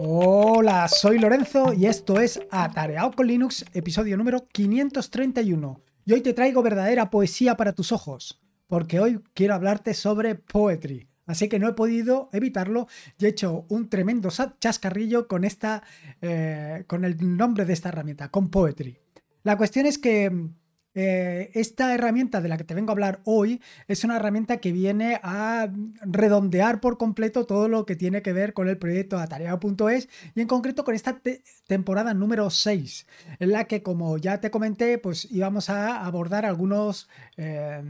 Hola, soy Lorenzo y esto es Atareado con Linux, episodio número 531. Y hoy te traigo verdadera poesía para tus ojos, porque hoy quiero hablarte sobre poetry. Así que no he podido evitarlo y he hecho un tremendo chascarrillo con esta, eh, con el nombre de esta herramienta, con poetry. La cuestión es que eh, esta herramienta de la que te vengo a hablar hoy es una herramienta que viene a redondear por completo todo lo que tiene que ver con el proyecto atareado.es y en concreto con esta temporada número 6, en la que como ya te comenté, pues íbamos a abordar algunos... Eh,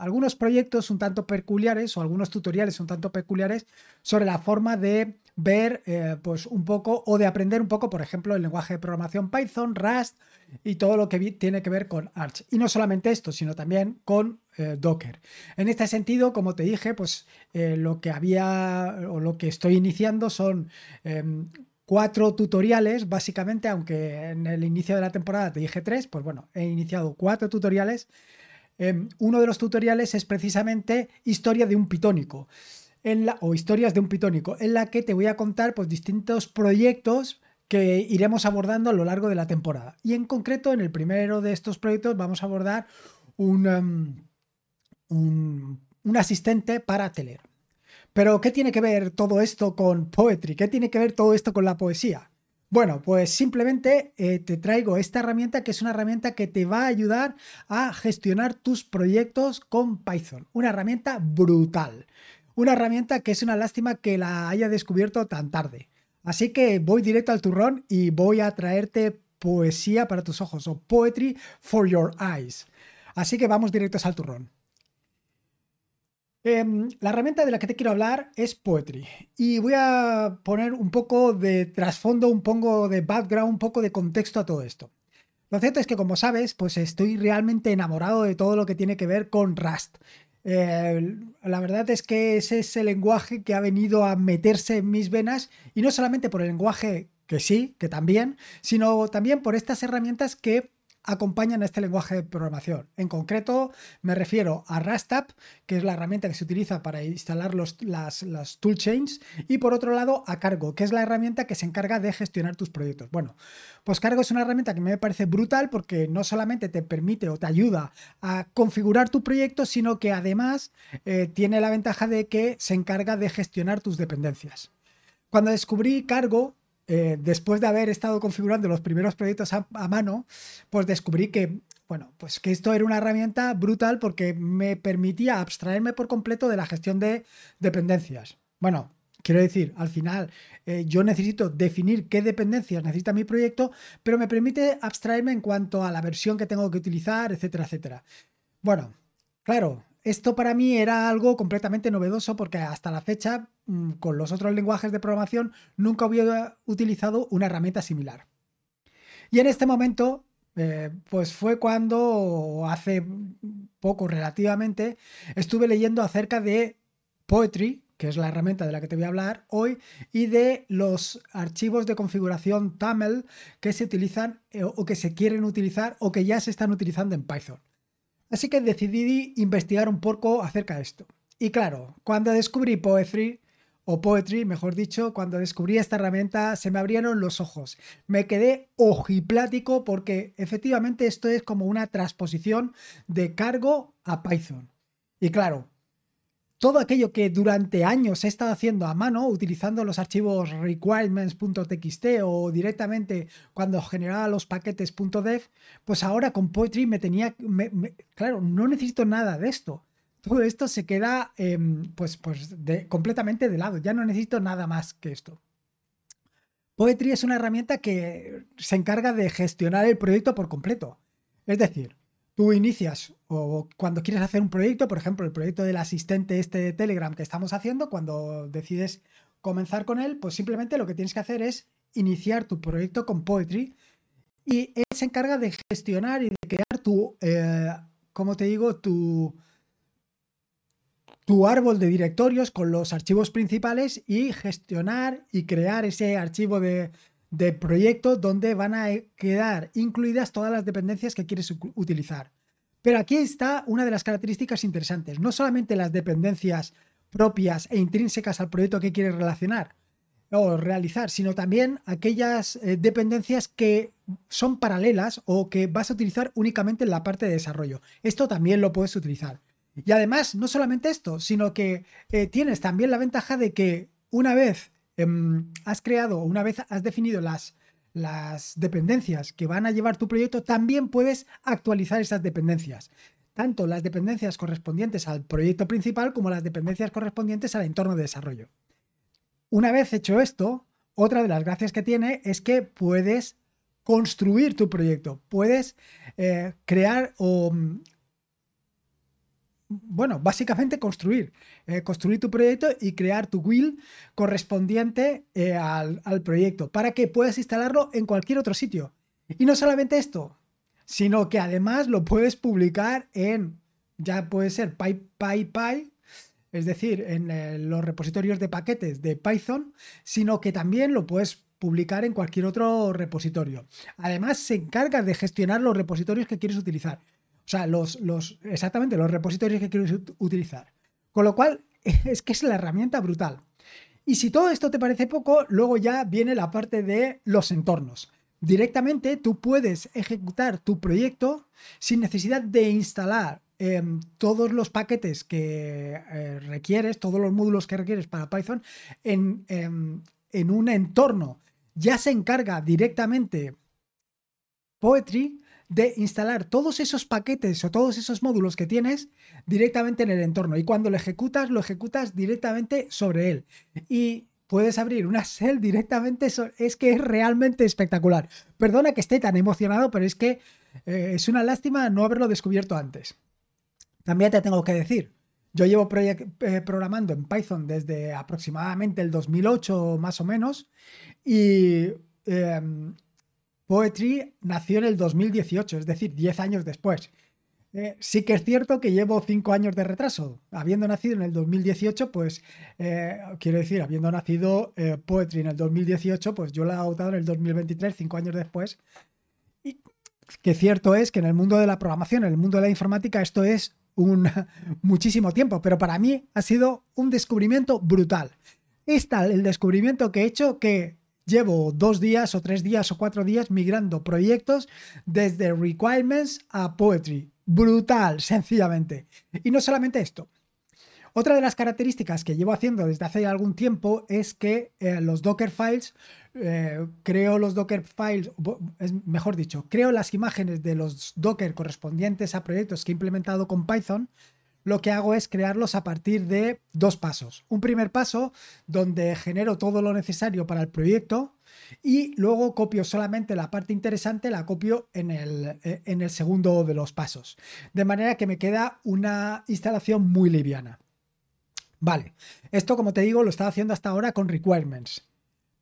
algunos proyectos un tanto peculiares o algunos tutoriales un tanto peculiares sobre la forma de ver eh, pues un poco o de aprender un poco, por ejemplo, el lenguaje de programación Python, Rust y todo lo que tiene que ver con Arch. Y no solamente esto, sino también con eh, Docker. En este sentido, como te dije, pues eh, lo que había o lo que estoy iniciando son em, cuatro tutoriales, básicamente, aunque en el inicio de la temporada te dije tres, pues bueno, he iniciado cuatro tutoriales. Em, uno de los tutoriales es precisamente historia de un pitónico en la, o historias de un pitónico, en la que te voy a contar pues, distintos proyectos que iremos abordando a lo largo de la temporada. Y en concreto, en el primero de estos proyectos vamos a abordar un, um, un, un asistente para Telegram. Pero, ¿qué tiene que ver todo esto con poetry? ¿Qué tiene que ver todo esto con la poesía? Bueno, pues simplemente eh, te traigo esta herramienta que es una herramienta que te va a ayudar a gestionar tus proyectos con Python. Una herramienta brutal. Una herramienta que es una lástima que la haya descubierto tan tarde. Así que voy directo al turrón y voy a traerte poesía para tus ojos o poetry for your eyes. Así que vamos directos al turrón. Em, la herramienta de la que te quiero hablar es Poetry y voy a poner un poco de trasfondo, un poco de background, un poco de contexto a todo esto. Lo cierto es que como sabes, pues estoy realmente enamorado de todo lo que tiene que ver con Rust. Eh, la verdad es que ese es el lenguaje que ha venido a meterse en mis venas y no solamente por el lenguaje que sí, que también, sino también por estas herramientas que acompañan a este lenguaje de programación. En concreto, me refiero a Rastapp, que es la herramienta que se utiliza para instalar los, las, las toolchains, y por otro lado, a Cargo, que es la herramienta que se encarga de gestionar tus proyectos. Bueno, pues Cargo es una herramienta que me parece brutal porque no solamente te permite o te ayuda a configurar tu proyecto, sino que además eh, tiene la ventaja de que se encarga de gestionar tus dependencias. Cuando descubrí Cargo, eh, después de haber estado configurando los primeros proyectos a, mano, pues descubrí que, bueno, pues que esto era una herramienta brutal porque me permitía abstraerme por completo de la gestión de dependencias. Bueno, quiero decir, al final eh, yo necesito definir qué dependencias necesita mi proyecto, pero me permite abstraerme en cuanto a la versión que tengo que utilizar, etcétera, etcétera. Bueno, claro, esto para mí era algo completamente novedoso porque hasta la fecha, mm, con los otros lenguajes de programación, nunca había utilizado una herramienta similar. Y en este momento, eh, pues fue cuando, hace poco relativamente, estuve leyendo acerca de Poetry, que es la herramienta de la que te voy a hablar hoy, y de los archivos de configuración TAML que se utilizan eh, o que se quieren utilizar o que ya se están utilizando en Python. Así que decidí investigar un poco acerca de esto. Y claro, cuando descubrí Poetry, o Poetry, mejor dicho, cuando descubrí esta herramienta se me abrieron los ojos. Me quedé ojiplático porque efectivamente esto es como una transposición de cargo a Python. Y claro, todo aquello que durante años he estado haciendo a mano, utilizando los archivos requirements.txt o directamente cuando generaba los paquetes .dev, pues ahora con Poetry me tenía, claro, no necesito nada de esto. Todo esto se queda em, pues, pues completamente de lado, ya no necesito nada más que esto. Poetry es una herramienta que se encarga de gestionar el proyecto por completo. Es decir, tú inicias o cuando quieres hacer un proyecto, por ejemplo, el proyecto del asistente este de Telegram que estamos haciendo, cuando decides comenzar con él, pues simplemente lo que tienes que hacer es iniciar tu proyecto con Poetry y él se encarga de gestionar y de crear tu, eh, como te digo, tu, tu árbol de directorios con los archivos principales y gestionar y crear ese archivo de, de proyecto donde van a quedar incluidas todas las dependencias que quieres utilizar. Pero aquí está una de las características interesantes, no solamente las dependencias propias e intrínsecas al proyecto que quieres relacionar, o realizar, sino también aquellas eh, dependencias que son paralelas o que vas a utilizar únicamente en la parte de desarrollo. Esto también lo puedes utilizar. Y además, no solamente esto, sino que eh, tienes también la ventaja de que una vez has creado, una vez has definido las, las dependencias que van a llevar tu proyecto, también puedes actualizar esas dependencias. Tanto las dependencias correspondientes al proyecto principal como las dependencias correspondientes al entorno de desarrollo. Una vez hecho esto, otra de las gracias que tiene es que puedes construir tu proyecto, puedes eh, crear o bueno, básicamente construir. Eh, construir tu proyecto y crear tu will correspondiente eh, al, proyecto para que puedas instalarlo en cualquier otro sitio. Y no solamente esto, sino que además lo puedes publicar en, ya puede ser PyPy, es decir, en eh, los repositorios de paquetes de Python, sino que también lo puedes publicar en cualquier otro repositorio. Además, se encarga de gestionar los repositorios que quieres utilizar. O sea, los, los, exactamente los repositorios que quieres utilizar. Con lo cual, es que es la herramienta brutal. Y si todo esto te parece poco, luego ya viene la parte de los entornos. Directamente tú puedes ejecutar tu proyecto sin necesidad de instalar em, todos los paquetes que eh, requieres, todos los módulos que requieres para Python en, em, en un entorno. Ya se encarga directamente Poetry de instalar todos esos paquetes o todos esos módulos que tienes directamente en el entorno. Y cuando lo ejecutas, lo ejecutas directamente sobre él. Y puedes abrir una shell directamente. Es que es realmente espectacular. Perdona que esté tan emocionado, pero es que eh, es una lástima no haberlo descubierto antes. También te tengo que decir, yo llevo eh, programando en Python desde aproximadamente el 2008 más o menos. Y em, Poetry nació en el 2018, es decir, 10 años después. Eh, sí que es cierto que llevo 5 años de retraso. Habiendo nacido en el 2018, pues eh, quiero decir, habiendo nacido eh, Poetry en el 2018, pues yo la he adoptado en el 2023, 5 años después. Y que cierto es que en el mundo de la programación, en el mundo de la informática, esto es un muchísimo tiempo, pero para mí ha sido un descubrimiento brutal. Es tal el descubrimiento que he hecho que Llevo dos días o tres días o cuatro días migrando proyectos desde requirements a poetry. Brutal, sencillamente. Y no solamente esto. Otra de las características que llevo haciendo desde hace algún tiempo es que eh, los Docker files, eh, creo los Docker files, mejor dicho, creo las imágenes de los Docker correspondientes a proyectos que he implementado con Python lo que hago es crearlos a partir de dos pasos. Un primer paso donde genero todo lo necesario para el proyecto y luego copio solamente la parte interesante, la copio en el, eh, en el segundo de los pasos. De manera que me queda una instalación muy liviana. Vale, esto como te digo lo estaba haciendo hasta ahora con requirements.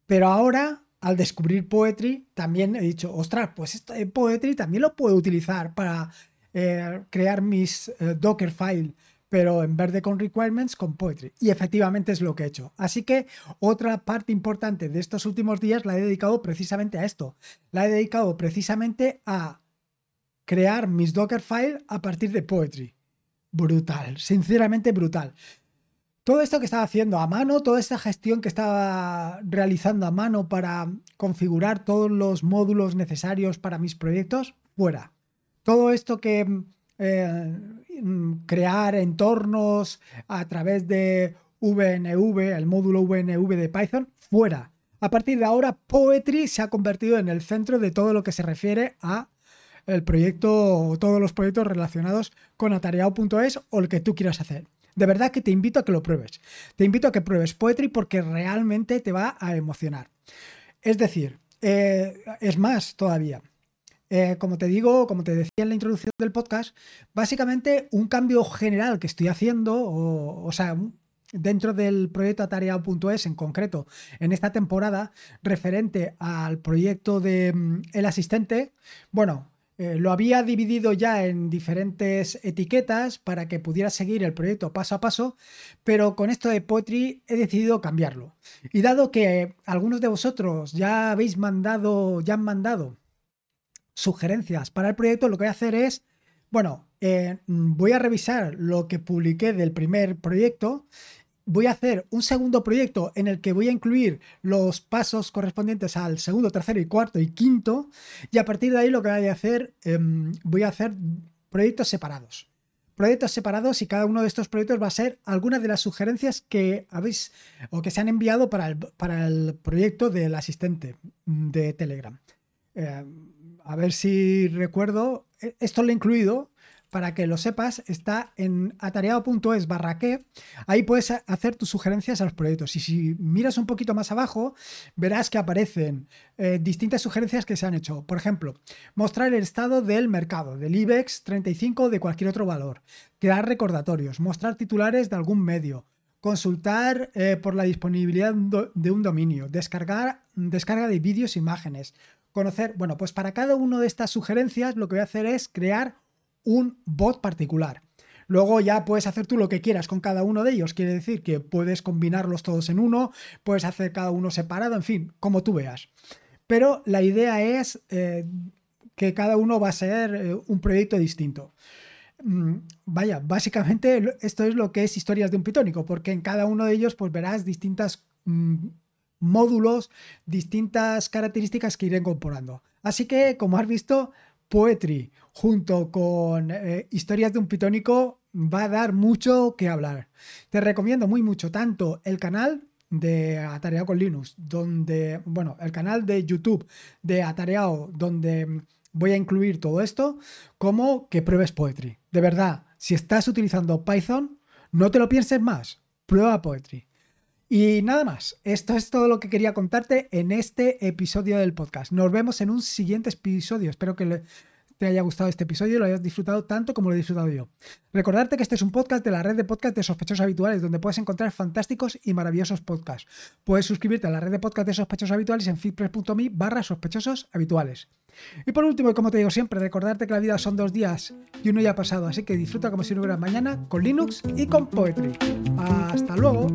Pero ahora, al descubrir Poetry, también he dicho, ostras, pues esto Poetry también lo puedo utilizar para eh, crear mis eh, Docker pero en vez de con requirements, con Poetry. Y efectivamente es lo que he hecho. Así que otra parte importante de estos últimos días la he dedicado precisamente a esto. La he dedicado precisamente a crear mis Docker file a partir de Poetry. Brutal, sinceramente brutal. Todo esto que estaba haciendo a mano, toda esta gestión que estaba realizando a mano para configurar todos los módulos necesarios para mis proyectos, fuera todo esto que eh, crear entornos a través de VNV, el módulo VNV de Python, fuera. A partir de ahora, Poetry se ha convertido en el centro de todo lo que se refiere a el proyecto, todos los proyectos relacionados con atareado.es o el que tú quieras hacer. De verdad que te invito a que lo pruebes. Te invito a que pruebes Poetry porque realmente te va a emocionar. Es decir, eh, es más todavía. Eh, como te digo, como te decía en la introducción del podcast, básicamente un cambio general que estoy haciendo, o, sea, dentro del proyecto atareado.es en concreto, en esta temporada, referente al proyecto de mm, El Asistente, bueno, eh, lo había dividido ya en diferentes etiquetas para que pudiera seguir el proyecto paso a paso, pero con esto de Poetry he decidido cambiarlo. Y dado que algunos de vosotros ya habéis mandado, ya han mandado sugerencias para el proyecto, lo que voy a hacer es, bueno, eh, voy a revisar lo que publiqué del primer proyecto voy a hacer un segundo proyecto en el que voy a incluir los pasos correspondientes al segundo, tercero y cuarto y quinto. Y a partir de ahí lo que voy a hacer, em, voy a hacer proyectos separados. Proyectos separados y cada uno de estos proyectos va a ser alguna de las sugerencias que habéis o que se han enviado para el, para el proyecto del asistente de Telegram. Em, a ver si recuerdo, e, esto lo he incluido para que lo sepas, está en atareado.es barra que. Ahí puedes hacer tus sugerencias a los proyectos. Y si miras un poquito más abajo, verás que aparecen eh, distintas sugerencias que se han hecho. Por ejemplo, mostrar el estado del mercado, del IBEX 35 o de cualquier otro valor. Crear recordatorios, mostrar titulares de algún medio. Consultar eh, por la disponibilidad de un dominio, descargar, descarga de vídeos e imágenes, conocer, bueno, pues para cada una de estas sugerencias lo que voy a hacer es crear un bot particular. Luego ya puedes hacer tú lo que quieras con cada uno de ellos. Quiere decir que puedes combinarlos todos en uno, puedes hacer cada uno separado, en fin, como tú veas. Pero la idea es eh, que cada uno va a ser eh, un proyecto distinto. Mm, vaya, básicamente esto es lo que es historias de un pitónico, porque en cada uno de ellos pues verás distintas mm, módulos, distintas características que iré incorporando. Así que, como has visto, Poetry junto con eh, Historias de un Pitónico va a dar mucho que hablar. Te recomiendo muy mucho tanto el canal de Atareado con Linux, donde, bueno, el canal de YouTube de Atareado, donde voy a incluir todo esto, como que pruebes Poetry. De verdad, si estás utilizando Python, no te lo pienses más, prueba Poetry. Y nada más, esto es todo lo que quería contarte en este episodio del podcast. Nos vemos en un siguiente episodio. Espero que te haya gustado este episodio y lo hayas disfrutado tanto como lo he disfrutado yo. Recordarte que este es un podcast de la red de podcast de sospechosos habituales, donde puedes encontrar fantásticos y maravillosos podcasts. Puedes suscribirte a la red de podcast de sospechosos habituales en feedpress.me barra habituales. Y por último, y como te digo siempre, recordarte que la vida son dos días y uno ya ha pasado, así que disfruta como si no hubiera mañana con Linux y con Poetry. Hasta luego.